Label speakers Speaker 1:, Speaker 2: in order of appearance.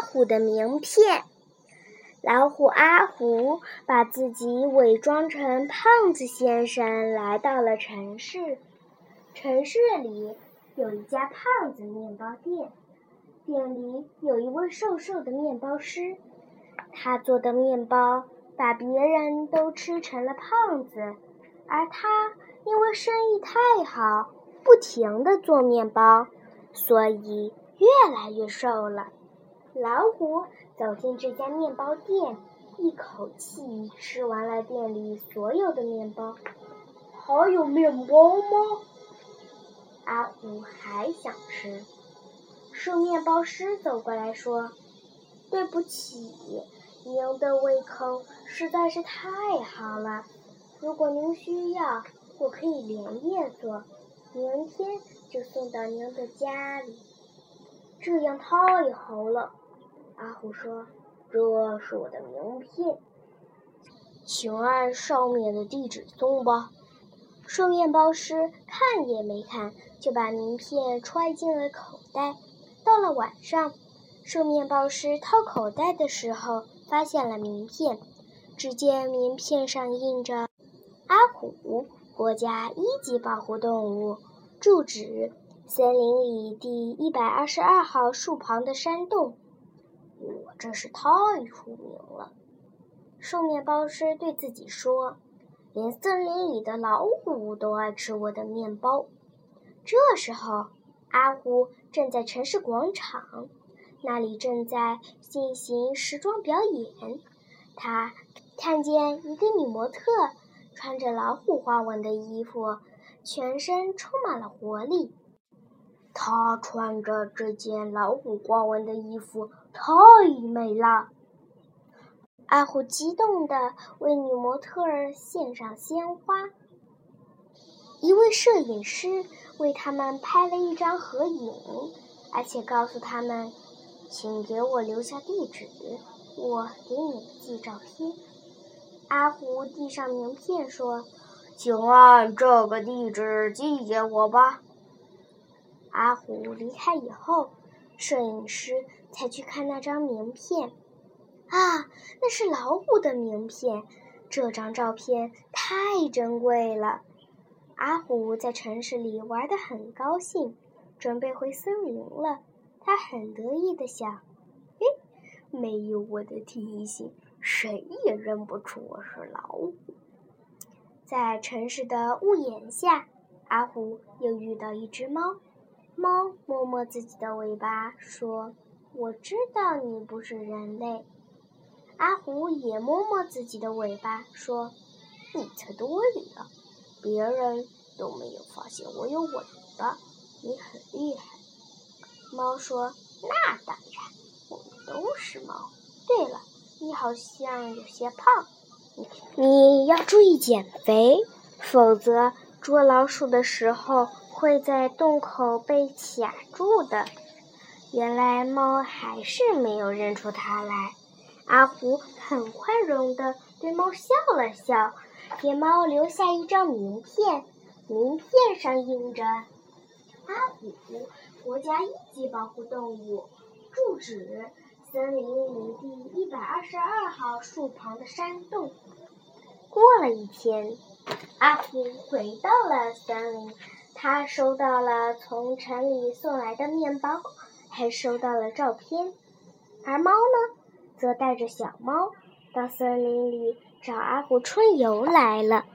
Speaker 1: 虎的名片。老虎阿虎把自己伪装成胖子先生，来到了城市。城市里有一家胖子面包店，店里有一位瘦瘦的面包师，他做的面包把别人都吃成了胖子，而他因为生意太好，不停的做面包，所以越来越瘦了。老虎。走进这家面包店，一口气吃完了店里所有的面包。
Speaker 2: 还有面包吗？
Speaker 1: 阿虎还想吃。瘦面包师走过来说：“对不起，您的胃口实在是太好了。如果您需要，我可以连夜做，明天就送到您的家里。
Speaker 2: 这样太好了。”阿虎说：“这是我的名片，请按上面的地址送吧。”
Speaker 1: 瘦面包师看也没看，就把名片揣进了口袋。到了晚上，瘦面包师掏口袋的时候，发现了名片。只见名片上印着“阿虎，国家一级保护动物，住址：森林里第一百二十二号树旁的山洞。”
Speaker 2: 我真是太出名了，
Speaker 1: 瘦面包师对自己说：“连森林里的老虎都爱吃我的面包。”这时候，阿虎正在城市广场，那里正在进行时装表演。他看见一个女模特穿着老虎花纹的衣服，全身充满了活力。
Speaker 2: 她穿着这件老虎花纹的衣服。太美了！
Speaker 1: 阿虎激动地为女模特儿献上鲜花。一位摄影师为他们拍了一张合影，而且告诉他们：“请给我留下地址，我给你寄照片。”阿虎递上名片说：“
Speaker 2: 请按这个地址寄给我吧。”
Speaker 1: 阿虎离开以后。摄影师才去看那张名片，啊，那是老虎的名片。这张照片太珍贵了。阿虎在城市里玩得很高兴，准备回森林了。他很得意地想：“
Speaker 2: 嘿，没有我的提醒，谁也认不出我是老虎。”
Speaker 1: 在城市的屋檐下，阿虎又遇到一只猫。猫摸摸自己的尾巴，说：“我知道你不是人类。”阿狐也摸摸自己的尾巴，说：“
Speaker 2: 你猜对了，别人都没有发现我有尾巴，你很厉害。”
Speaker 1: 猫说：“那当然，我们都是猫。对了，你好像有些胖，你要注意减肥，否则捉老鼠的时候。”会在洞口被卡住的。原来猫还是没有认出它来。阿虎很宽容地对猫笑了笑，给猫留下一张名片。名片上印着：“阿虎，国家一级保护动物，住址：森林里第一百二十二号树旁的山洞。”过了一天，阿虎回到了森林。他收到了从城里送来的面包，还收到了照片。而猫呢，则带着小猫到森林里找阿虎春游来了。